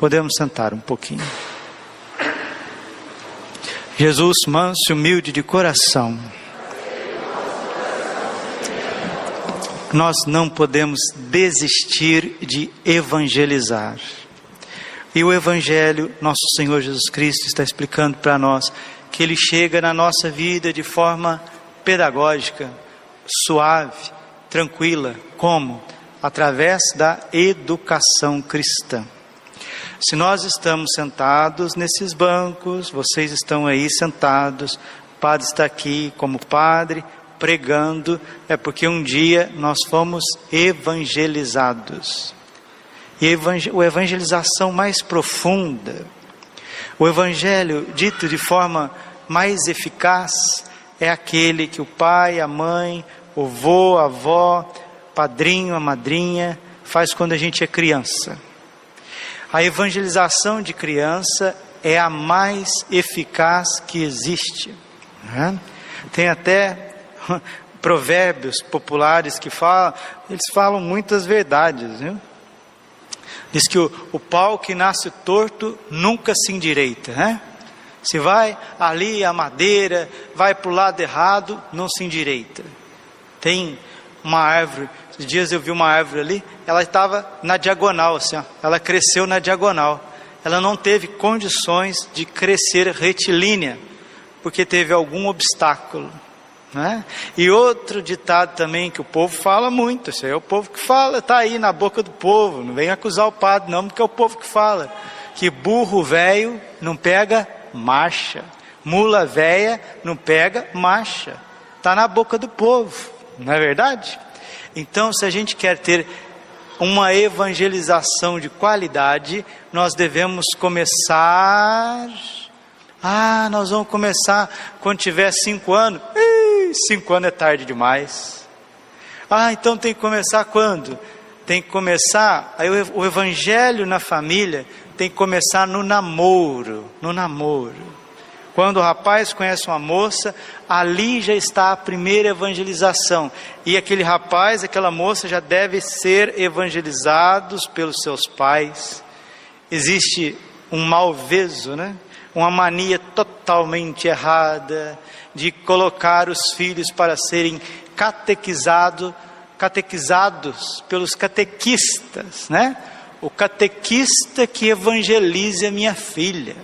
Podemos sentar um pouquinho. Jesus, manso e humilde de coração, nós não podemos desistir de evangelizar. E o Evangelho, nosso Senhor Jesus Cristo está explicando para nós que ele chega na nossa vida de forma pedagógica, suave, tranquila. Como? Através da educação cristã. Se nós estamos sentados nesses bancos, vocês estão aí sentados, o padre está aqui como padre, pregando, é porque um dia nós fomos evangelizados. E a evangelização mais profunda, o evangelho dito de forma mais eficaz, é aquele que o pai, a mãe, o vô, a avó, padrinho, a madrinha faz quando a gente é criança. A evangelização de criança é a mais eficaz que existe. Né? Tem até provérbios populares que falam, eles falam muitas verdades. Viu? Diz que o, o pau que nasce torto nunca se endireita. Né? Se vai ali a madeira, vai para o lado errado, não se endireita. Tem uma árvore dias eu vi uma árvore ali, ela estava na diagonal, assim, ó, ela cresceu na diagonal. Ela não teve condições de crescer retilínea, porque teve algum obstáculo. Né? E outro ditado também que o povo fala muito, isso é o povo que fala, está aí na boca do povo, não vem acusar o padre, não, porque é o povo que fala. Que burro velho não pega marcha, mula velha não pega marcha, está na boca do povo, não é verdade? Então, se a gente quer ter uma evangelização de qualidade, nós devemos começar. Ah, nós vamos começar quando tiver cinco anos. Ih, cinco anos é tarde demais. Ah, então tem que começar quando? Tem que começar. Aí o evangelho na família tem que começar no namoro, no namoro. Quando o rapaz conhece uma moça, ali já está a primeira evangelização. E aquele rapaz, aquela moça já deve ser evangelizados pelos seus pais. Existe um malveso, né? Uma mania totalmente errada de colocar os filhos para serem catequizados, catequizados pelos catequistas, né? O catequista que evangelize a minha filha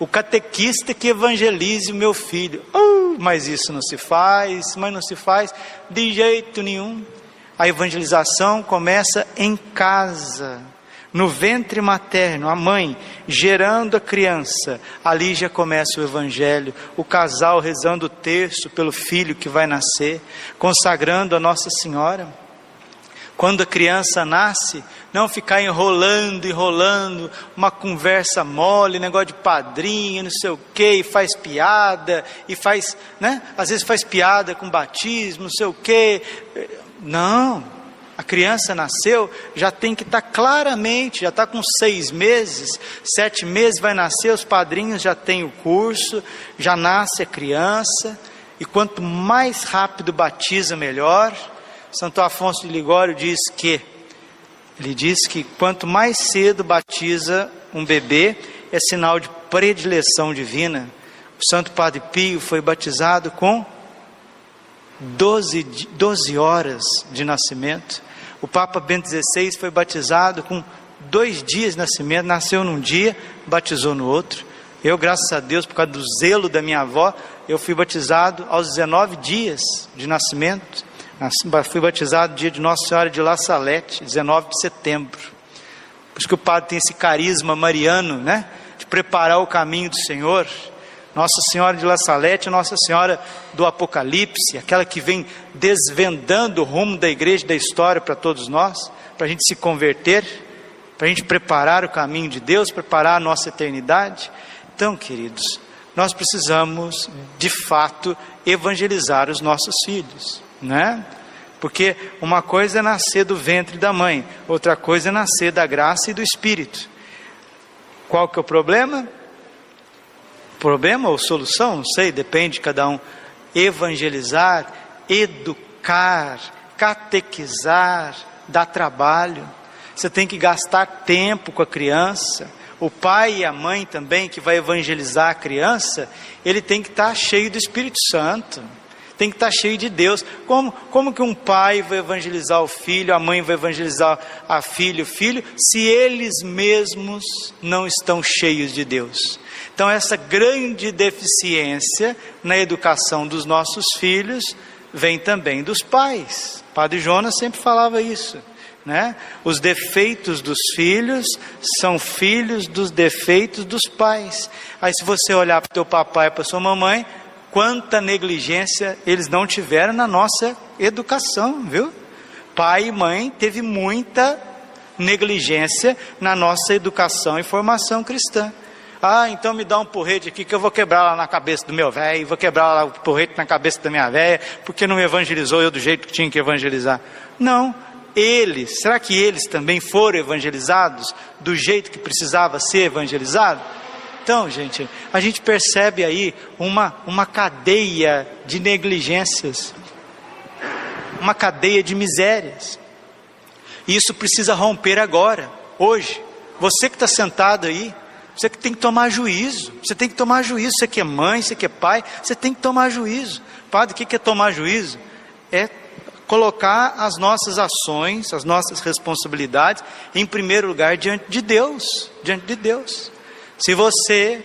o catequista que evangelize o meu filho. Oh, mas isso não se faz, mas não se faz de jeito nenhum. A evangelização começa em casa, no ventre materno, a mãe gerando a criança. Ali já começa o evangelho, o casal rezando o terço pelo filho que vai nascer, consagrando a Nossa Senhora. Quando a criança nasce, não ficar enrolando, enrolando, uma conversa mole, negócio de padrinho, não sei o quê, e faz piada, e faz, né? Às vezes faz piada com batismo, não sei o quê. Não, a criança nasceu, já tem que estar tá claramente, já está com seis meses, sete meses vai nascer, os padrinhos já têm o curso, já nasce a criança, e quanto mais rápido batiza, melhor. Santo Afonso de Ligório diz que ele diz que quanto mais cedo batiza um bebê, é sinal de predileção divina. O Santo Padre Pio foi batizado com 12, 12 horas de nascimento. O Papa Bento XVI foi batizado com dois dias de nascimento, nasceu num dia, batizou no outro. Eu, graças a Deus, por causa do zelo da minha avó, eu fui batizado aos 19 dias de nascimento. Fui batizado no dia de Nossa Senhora de La Salete, 19 de setembro. Por isso que o padre tem esse carisma mariano, né? De preparar o caminho do Senhor. Nossa Senhora de La Salete, Nossa Senhora do Apocalipse, aquela que vem desvendando o rumo da igreja, da história para todos nós, para a gente se converter. para a gente preparar o caminho de Deus, preparar a nossa eternidade. Então, queridos, nós precisamos, de fato, evangelizar os nossos filhos, né? Porque uma coisa é nascer do ventre da mãe, outra coisa é nascer da graça e do Espírito. Qual que é o problema? Problema ou solução? Não sei, depende de cada um. Evangelizar, educar, catequizar, dá trabalho. Você tem que gastar tempo com a criança. O pai e a mãe também, que vai evangelizar a criança, ele tem que estar cheio do Espírito Santo tem que estar cheio de Deus. Como, como que um pai vai evangelizar o filho, a mãe vai evangelizar a filho, o filho, se eles mesmos não estão cheios de Deus? Então, essa grande deficiência na educação dos nossos filhos vem também dos pais. Padre Jonas sempre falava isso. Né? Os defeitos dos filhos são filhos dos defeitos dos pais. Aí, se você olhar para o teu papai e para sua mamãe, quanta negligência eles não tiveram na nossa educação, viu? Pai e mãe teve muita negligência na nossa educação e formação cristã. Ah, então me dá um porrete aqui que eu vou quebrar lá na cabeça do meu velho, vou quebrar lá o porrete na cabeça da minha velha, porque não evangelizou eu do jeito que tinha que evangelizar. Não, eles, será que eles também foram evangelizados do jeito que precisava ser evangelizado? Então, gente, a gente percebe aí uma, uma cadeia de negligências, uma cadeia de misérias. E isso precisa romper agora, hoje. Você que está sentado aí, você que tem que tomar juízo. Você tem que tomar juízo. Você que é mãe, você que é pai, você tem que tomar juízo. Padre, o que é tomar juízo? É colocar as nossas ações, as nossas responsabilidades, em primeiro lugar diante de Deus. Diante de Deus. Se você,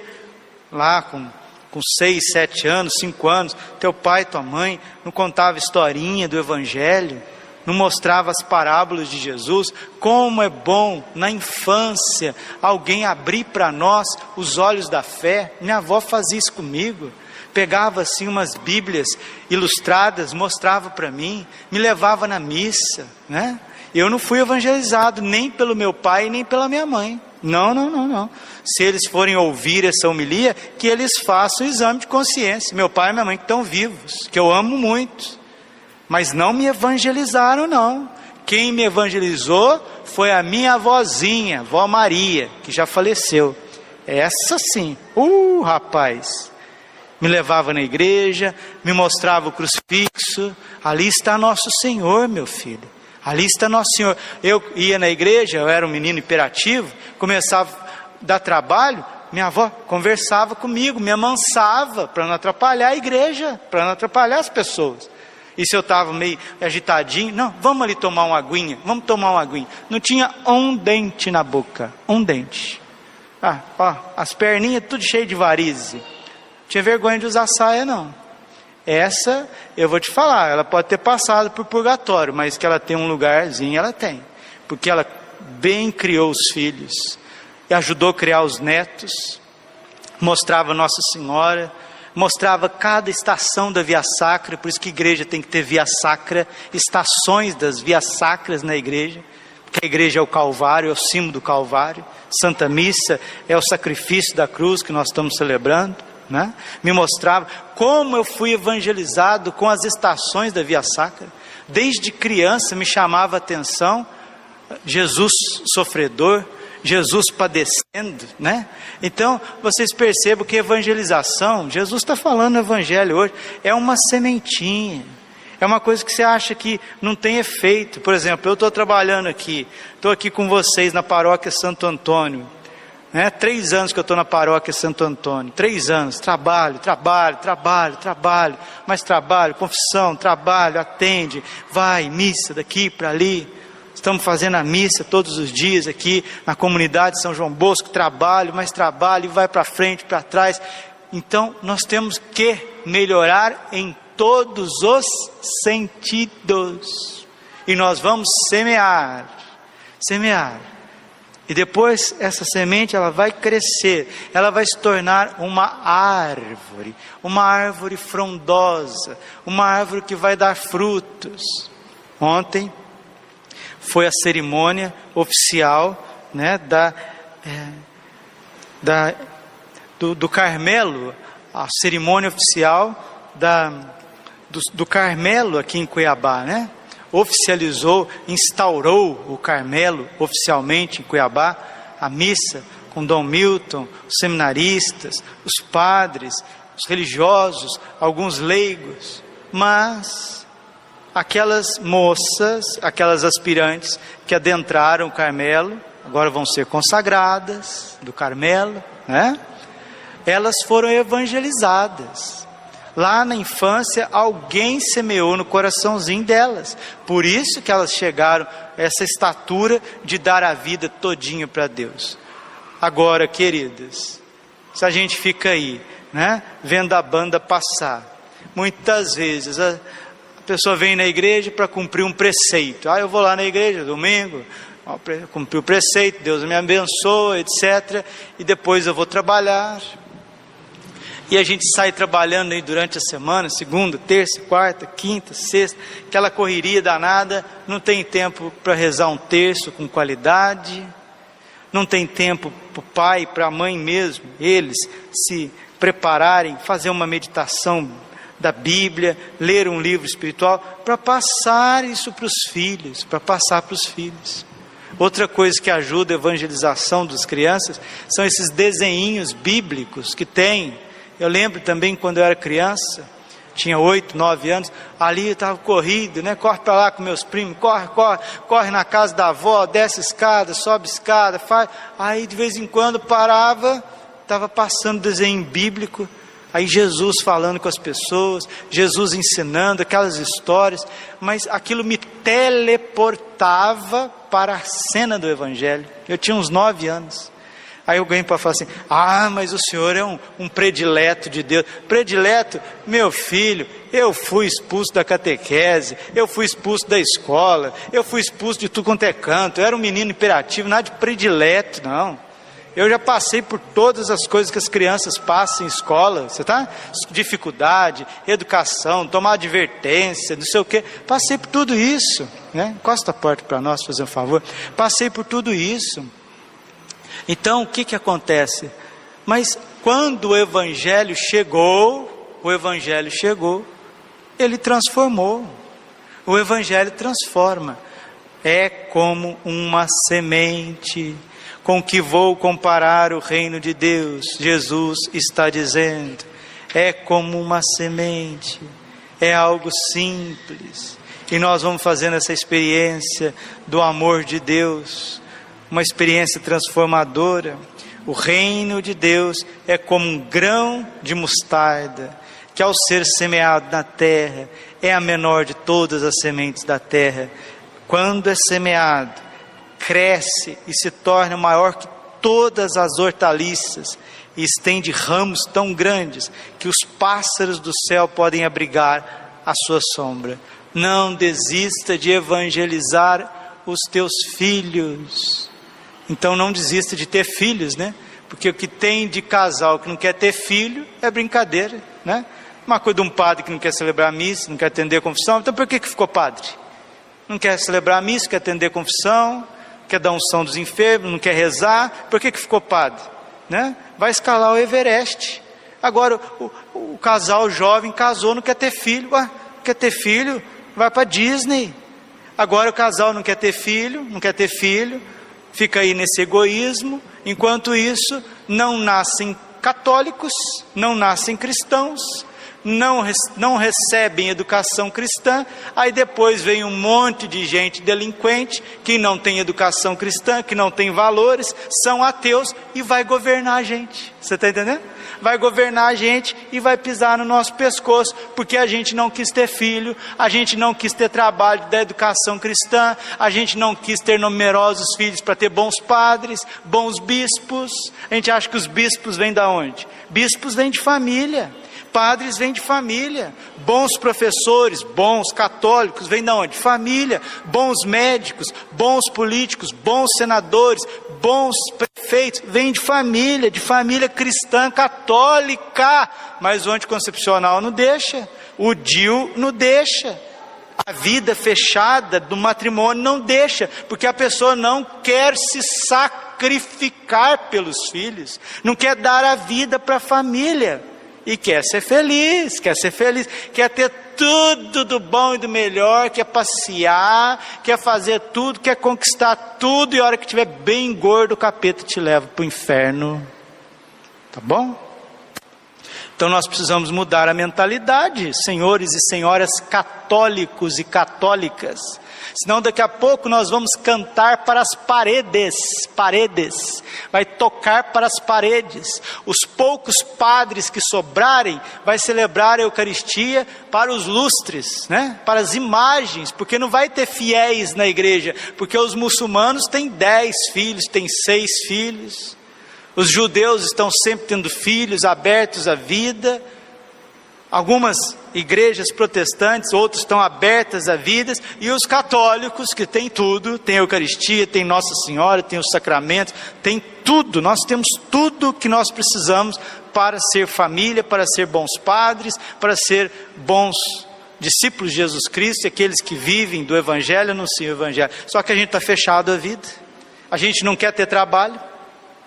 lá com, com seis, sete anos, cinco anos, teu pai, tua mãe, não contava historinha do Evangelho, não mostrava as parábolas de Jesus, como é bom na infância alguém abrir para nós os olhos da fé. Minha avó fazia isso comigo. Pegava assim umas Bíblias ilustradas, mostrava para mim, me levava na missa, né? Eu não fui evangelizado nem pelo meu pai nem pela minha mãe. Não, não, não, não. Se eles forem ouvir essa homilia, que eles façam o exame de consciência. Meu pai e minha mãe que estão vivos, que eu amo muito. Mas não me evangelizaram, não. Quem me evangelizou foi a minha avózinha, vó Maria, que já faleceu. Essa sim. Uh, rapaz. Me levava na igreja, me mostrava o crucifixo. Ali está nosso Senhor, meu filho. Ali está Nosso Senhor. Eu ia na igreja, eu era um menino imperativo, começava a dar trabalho, minha avó conversava comigo, me amansava para não atrapalhar a igreja, para não atrapalhar as pessoas. E se eu estava meio agitadinho, não, vamos ali tomar uma aguinha, vamos tomar uma aguinha. Não tinha um dente na boca, um dente. Ah, ó, as perninhas tudo cheio de varizes. Tinha vergonha de usar saia, não. Essa, eu vou te falar, ela pode ter passado por purgatório, mas que ela tem um lugarzinho, ela tem. Porque ela bem criou os filhos, e ajudou a criar os netos, mostrava Nossa Senhora, mostrava cada estação da via sacra, por isso que a igreja tem que ter via sacra, estações das vias sacras na igreja, porque a igreja é o Calvário, é o símbolo do Calvário, Santa Missa é o sacrifício da cruz que nós estamos celebrando né? me mostrava como eu fui evangelizado com as estações da Via Sacra. Desde criança me chamava a atenção Jesus sofredor, Jesus padecendo, né? Então, vocês percebam que evangelização, Jesus está falando no Evangelho hoje, é uma sementinha, é uma coisa que você acha que não tem efeito. Por exemplo, eu estou trabalhando aqui, estou aqui com vocês na paróquia Santo Antônio, né? Três anos que eu estou na paróquia Santo Antônio. Três anos. Trabalho, trabalho, trabalho, trabalho. Mais trabalho, confissão, trabalho, atende. Vai, missa daqui para ali. Estamos fazendo a missa todos os dias aqui na comunidade de São João Bosco. Trabalho, mais trabalho, e vai para frente, para trás. Então, nós temos que melhorar em todos os sentidos. E nós vamos semear. Semear e depois essa semente ela vai crescer, ela vai se tornar uma árvore, uma árvore frondosa, uma árvore que vai dar frutos. Ontem foi a cerimônia oficial né, da, é, da, do, do Carmelo, a cerimônia oficial da, do, do Carmelo aqui em Cuiabá, né? Oficializou, instaurou o Carmelo oficialmente em Cuiabá, a missa com Dom Milton, os seminaristas, os padres, os religiosos, alguns leigos, mas aquelas moças, aquelas aspirantes que adentraram o Carmelo, agora vão ser consagradas do Carmelo, né? Elas foram evangelizadas. Lá na infância, alguém semeou no coraçãozinho delas. Por isso que elas chegaram a essa estatura de dar a vida todinha para Deus. Agora, queridas, se a gente fica aí, né, vendo a banda passar, muitas vezes a pessoa vem na igreja para cumprir um preceito. Ah, eu vou lá na igreja domingo, cumprir o preceito, Deus me abençoa, etc. E depois eu vou trabalhar. E a gente sai trabalhando aí durante a semana, segunda, terça, quarta, quinta, sexta, aquela correria danada, não tem tempo para rezar um terço com qualidade, não tem tempo para o pai, para a mãe mesmo, eles se prepararem, fazer uma meditação da Bíblia, ler um livro espiritual, para passar isso para os filhos, para passar para os filhos. Outra coisa que ajuda a evangelização das crianças são esses desenhinhos bíblicos que tem eu lembro também quando eu era criança, tinha oito, nove anos, ali eu estava corrido, né? Corre para lá com meus primos, corre, corre, corre na casa da avó, desce escada, sobe escada, faz. Aí de vez em quando parava, estava passando desenho bíblico, aí Jesus falando com as pessoas, Jesus ensinando aquelas histórias, mas aquilo me teleportava para a cena do Evangelho. Eu tinha uns nove anos. Aí alguém pode falar assim: ah, mas o senhor é um, um predileto de Deus. Predileto, meu filho, eu fui expulso da catequese, eu fui expulso da escola, eu fui expulso de tudo quanto é canto, eu era um menino imperativo, nada de predileto, não. Eu já passei por todas as coisas que as crianças passam em escola, você tá? Dificuldade, educação, tomar advertência, não sei o quê. Passei por tudo isso, né? Encosta a porta para nós, fazer um favor. Passei por tudo isso. Então o que, que acontece? Mas quando o Evangelho chegou, o Evangelho chegou, ele transformou. O Evangelho transforma. É como uma semente com que vou comparar o reino de Deus. Jesus está dizendo: é como uma semente, é algo simples. E nós vamos fazendo essa experiência do amor de Deus uma experiência transformadora. O reino de Deus é como um grão de mostarda, que ao ser semeado na terra, é a menor de todas as sementes da terra. Quando é semeado, cresce e se torna maior que todas as hortaliças e estende ramos tão grandes que os pássaros do céu podem abrigar a sua sombra. Não desista de evangelizar os teus filhos. Então não desista de ter filhos, né? Porque o que tem de casal que não quer ter filho é brincadeira, né? Uma coisa de um padre que não quer celebrar a missa, não quer atender a confissão, então por que, que ficou padre? Não quer celebrar a missa, quer atender a confissão, quer dar unção dos enfermos, não quer rezar, por que, que ficou padre? Né? Vai escalar o Everest. Agora, o, o, casal jovem casou, não quer ter filho, Ué, quer ter filho, vai para Disney. Agora o casal não quer ter filho, não quer ter filho, fica aí nesse egoísmo, enquanto isso, não nascem católicos, não nascem cristãos, não, não recebem educação cristã, aí depois vem um monte de gente delinquente que não tem educação cristã, que não tem valores, são ateus e vai governar a gente. Você está entendendo? Vai governar a gente e vai pisar no nosso pescoço, porque a gente não quis ter filho, a gente não quis ter trabalho da educação cristã, a gente não quis ter numerosos filhos para ter bons padres, bons bispos. A gente acha que os bispos vêm da onde? Bispos vêm de família. Padres vêm de família, bons professores, bons católicos vêm de onde? Família, bons médicos, bons políticos, bons senadores, bons prefeitos, vêm de família, de família cristã católica, mas o anticoncepcional não deixa, o DIL não deixa. A vida fechada do matrimônio não deixa, porque a pessoa não quer se sacrificar pelos filhos, não quer dar a vida para a família e quer ser feliz, quer ser feliz, quer ter tudo do bom e do melhor, quer passear, quer fazer tudo, quer conquistar tudo, e a hora que estiver bem gordo, o capeta te leva para o inferno. Tá bom? Então nós precisamos mudar a mentalidade, senhores e senhoras católicos e católicas. Senão daqui a pouco nós vamos cantar para as paredes, paredes, vai tocar para as paredes. Os poucos padres que sobrarem vai celebrar a Eucaristia para os lustres, né? Para as imagens, porque não vai ter fiéis na igreja, porque os muçulmanos têm dez filhos, têm seis filhos. Os judeus estão sempre tendo filhos abertos à vida. Algumas igrejas protestantes, outras estão abertas à vida, e os católicos, que têm tudo, tem a Eucaristia, tem Nossa Senhora, tem os sacramentos, tem tudo, nós temos tudo que nós precisamos para ser família, para ser bons padres, para ser bons discípulos de Jesus Cristo, aqueles que vivem do Evangelho, anunciam o Evangelho. Só que a gente está fechado à vida, a gente não quer ter trabalho,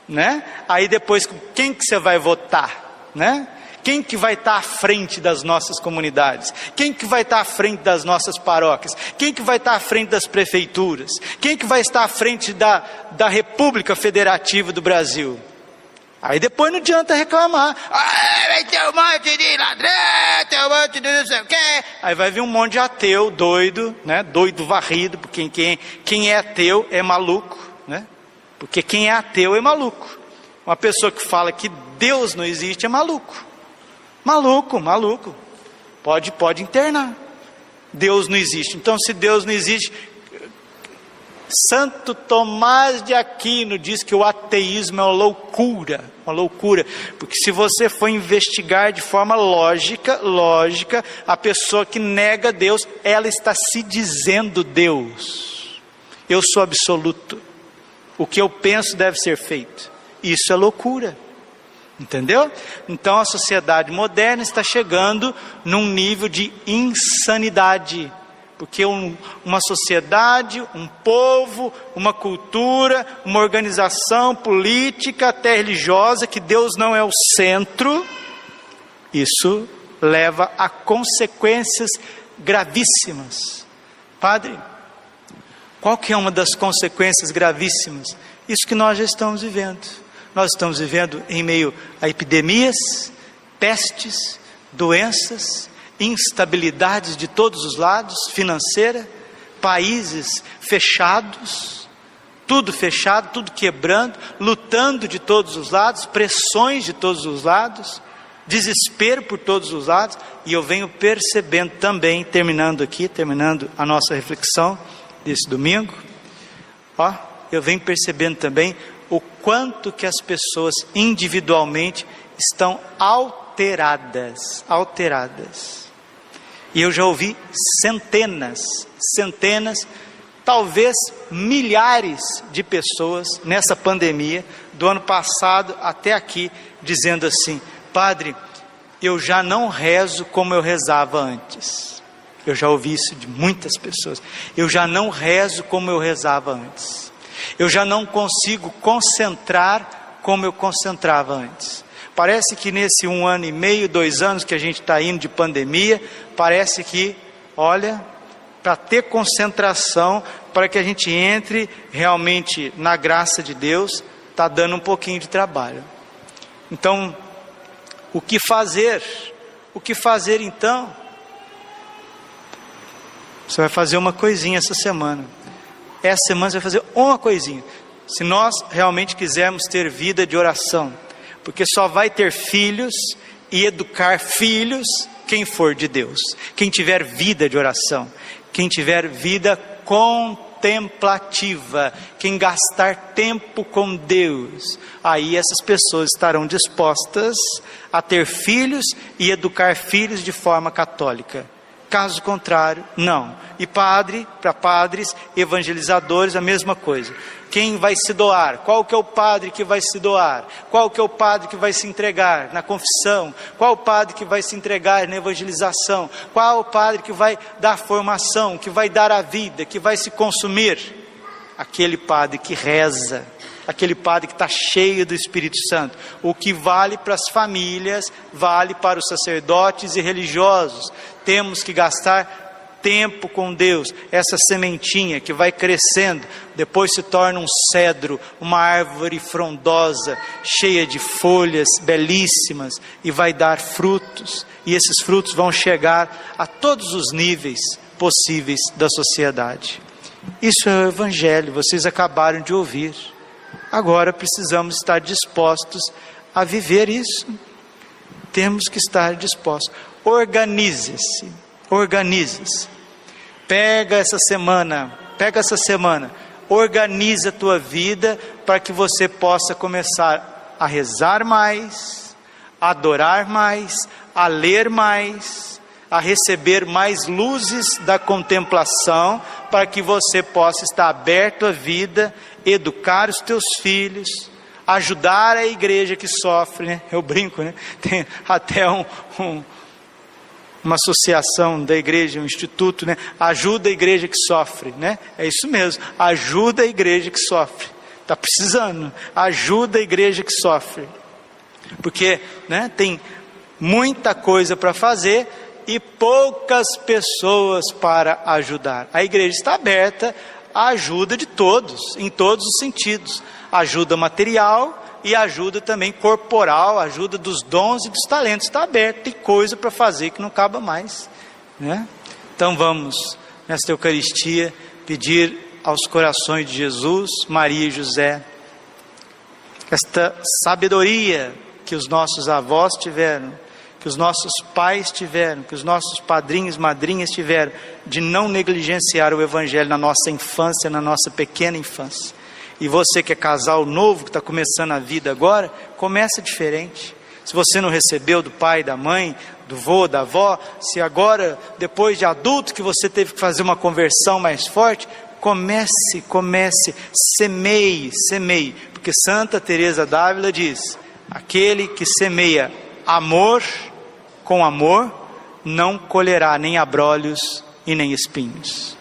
né? Aí depois, quem que você vai votar, né? Quem que vai estar à frente das nossas comunidades? Quem que vai estar à frente das nossas paróquias? Quem que vai estar à frente das prefeituras? Quem que vai estar à frente da, da República Federativa do Brasil? Aí depois não adianta reclamar. Ah, vai ter um monte de ladrão, tem um monte de não sei o quê. Aí vai vir um monte de ateu, doido, né? Doido varrido, porque quem, quem é ateu é maluco, né? Porque quem é ateu é maluco. Uma pessoa que fala que Deus não existe é maluco. Maluco, maluco. Pode, pode internar. Deus não existe. Então, se Deus não existe, Santo Tomás de Aquino diz que o ateísmo é uma loucura, uma loucura, porque se você for investigar de forma lógica, lógica, a pessoa que nega Deus, ela está se dizendo Deus. Eu sou absoluto. O que eu penso deve ser feito. Isso é loucura. Entendeu? Então a sociedade moderna está chegando num nível de insanidade. Porque um, uma sociedade, um povo, uma cultura, uma organização política, até religiosa, que Deus não é o centro, isso leva a consequências gravíssimas. Padre, qual que é uma das consequências gravíssimas? Isso que nós já estamos vivendo nós estamos vivendo em meio a epidemias, pestes, doenças, instabilidades de todos os lados financeira, países fechados, tudo fechado, tudo quebrando, lutando de todos os lados, pressões de todos os lados, desespero por todos os lados, e eu venho percebendo também, terminando aqui, terminando a nossa reflexão desse domingo, ó, eu venho percebendo também o quanto que as pessoas individualmente estão alteradas, alteradas. E eu já ouvi centenas, centenas, talvez milhares de pessoas nessa pandemia, do ano passado até aqui, dizendo assim: Padre, eu já não rezo como eu rezava antes. Eu já ouvi isso de muitas pessoas. Eu já não rezo como eu rezava antes. Eu já não consigo concentrar como eu concentrava antes. Parece que nesse um ano e meio, dois anos que a gente está indo de pandemia, parece que, olha, para ter concentração, para que a gente entre realmente na graça de Deus, está dando um pouquinho de trabalho. Então, o que fazer? O que fazer então? Você vai fazer uma coisinha essa semana essa semana você vai fazer uma coisinha. Se nós realmente quisermos ter vida de oração, porque só vai ter filhos e educar filhos quem for de Deus, quem tiver vida de oração, quem tiver vida contemplativa, quem gastar tempo com Deus, aí essas pessoas estarão dispostas a ter filhos e educar filhos de forma católica. Caso contrário, não. E padre, para padres, evangelizadores, a mesma coisa. Quem vai se doar? Qual que é o padre que vai se doar? Qual que é o padre que vai se entregar na confissão? Qual o padre que vai se entregar na evangelização? Qual o padre que vai dar formação, que vai dar a vida, que vai se consumir? Aquele padre que reza, aquele padre que está cheio do Espírito Santo. O que vale para as famílias, vale para os sacerdotes e religiosos. Temos que gastar tempo com Deus, essa sementinha que vai crescendo, depois se torna um cedro, uma árvore frondosa, cheia de folhas belíssimas e vai dar frutos, e esses frutos vão chegar a todos os níveis possíveis da sociedade. Isso é o Evangelho, vocês acabaram de ouvir. Agora precisamos estar dispostos a viver isso. Temos que estar dispostos. Organize-se Organize-se. Pega essa semana, pega essa semana, organiza a tua vida para que você possa começar a rezar mais, a adorar mais, a ler mais, a receber mais luzes da contemplação, para que você possa estar aberto à vida, educar os teus filhos, ajudar a igreja que sofre, né? Eu brinco, né? Tem até um, um uma associação da igreja, um instituto, né? Ajuda a igreja que sofre, né? É isso mesmo, ajuda a igreja que sofre. Está precisando, ajuda a igreja que sofre. Porque né, tem muita coisa para fazer e poucas pessoas para ajudar. A igreja está aberta à ajuda de todos, em todos os sentidos. Ajuda material, e ajuda também corporal, ajuda dos dons e dos talentos. Está aberto, tem coisa para fazer que não acaba mais. Né? Então vamos, nesta Eucaristia, pedir aos corações de Jesus, Maria e José, esta sabedoria que os nossos avós tiveram, que os nossos pais tiveram, que os nossos padrinhos, madrinhas tiveram, de não negligenciar o Evangelho na nossa infância, na nossa pequena infância. E você que é casal novo, que está começando a vida agora, começa diferente. Se você não recebeu do pai, da mãe, do vô, da avó, se agora, depois de adulto, que você teve que fazer uma conversão mais forte, comece, comece, semeie, semeie. Porque Santa Teresa d'Ávila diz: aquele que semeia amor com amor, não colherá nem abrolhos e nem espinhos.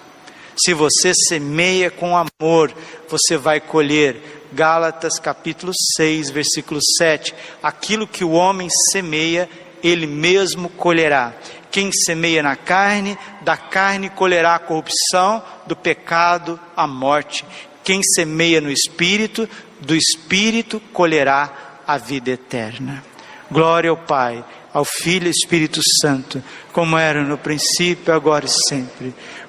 Se você semeia com amor, você vai colher. Gálatas capítulo 6, versículo 7. Aquilo que o homem semeia, ele mesmo colherá. Quem semeia na carne, da carne colherá a corrupção, do pecado a morte. Quem semeia no espírito, do espírito colherá a vida eterna. Glória ao Pai, ao Filho e Espírito Santo, como era no princípio, agora e sempre.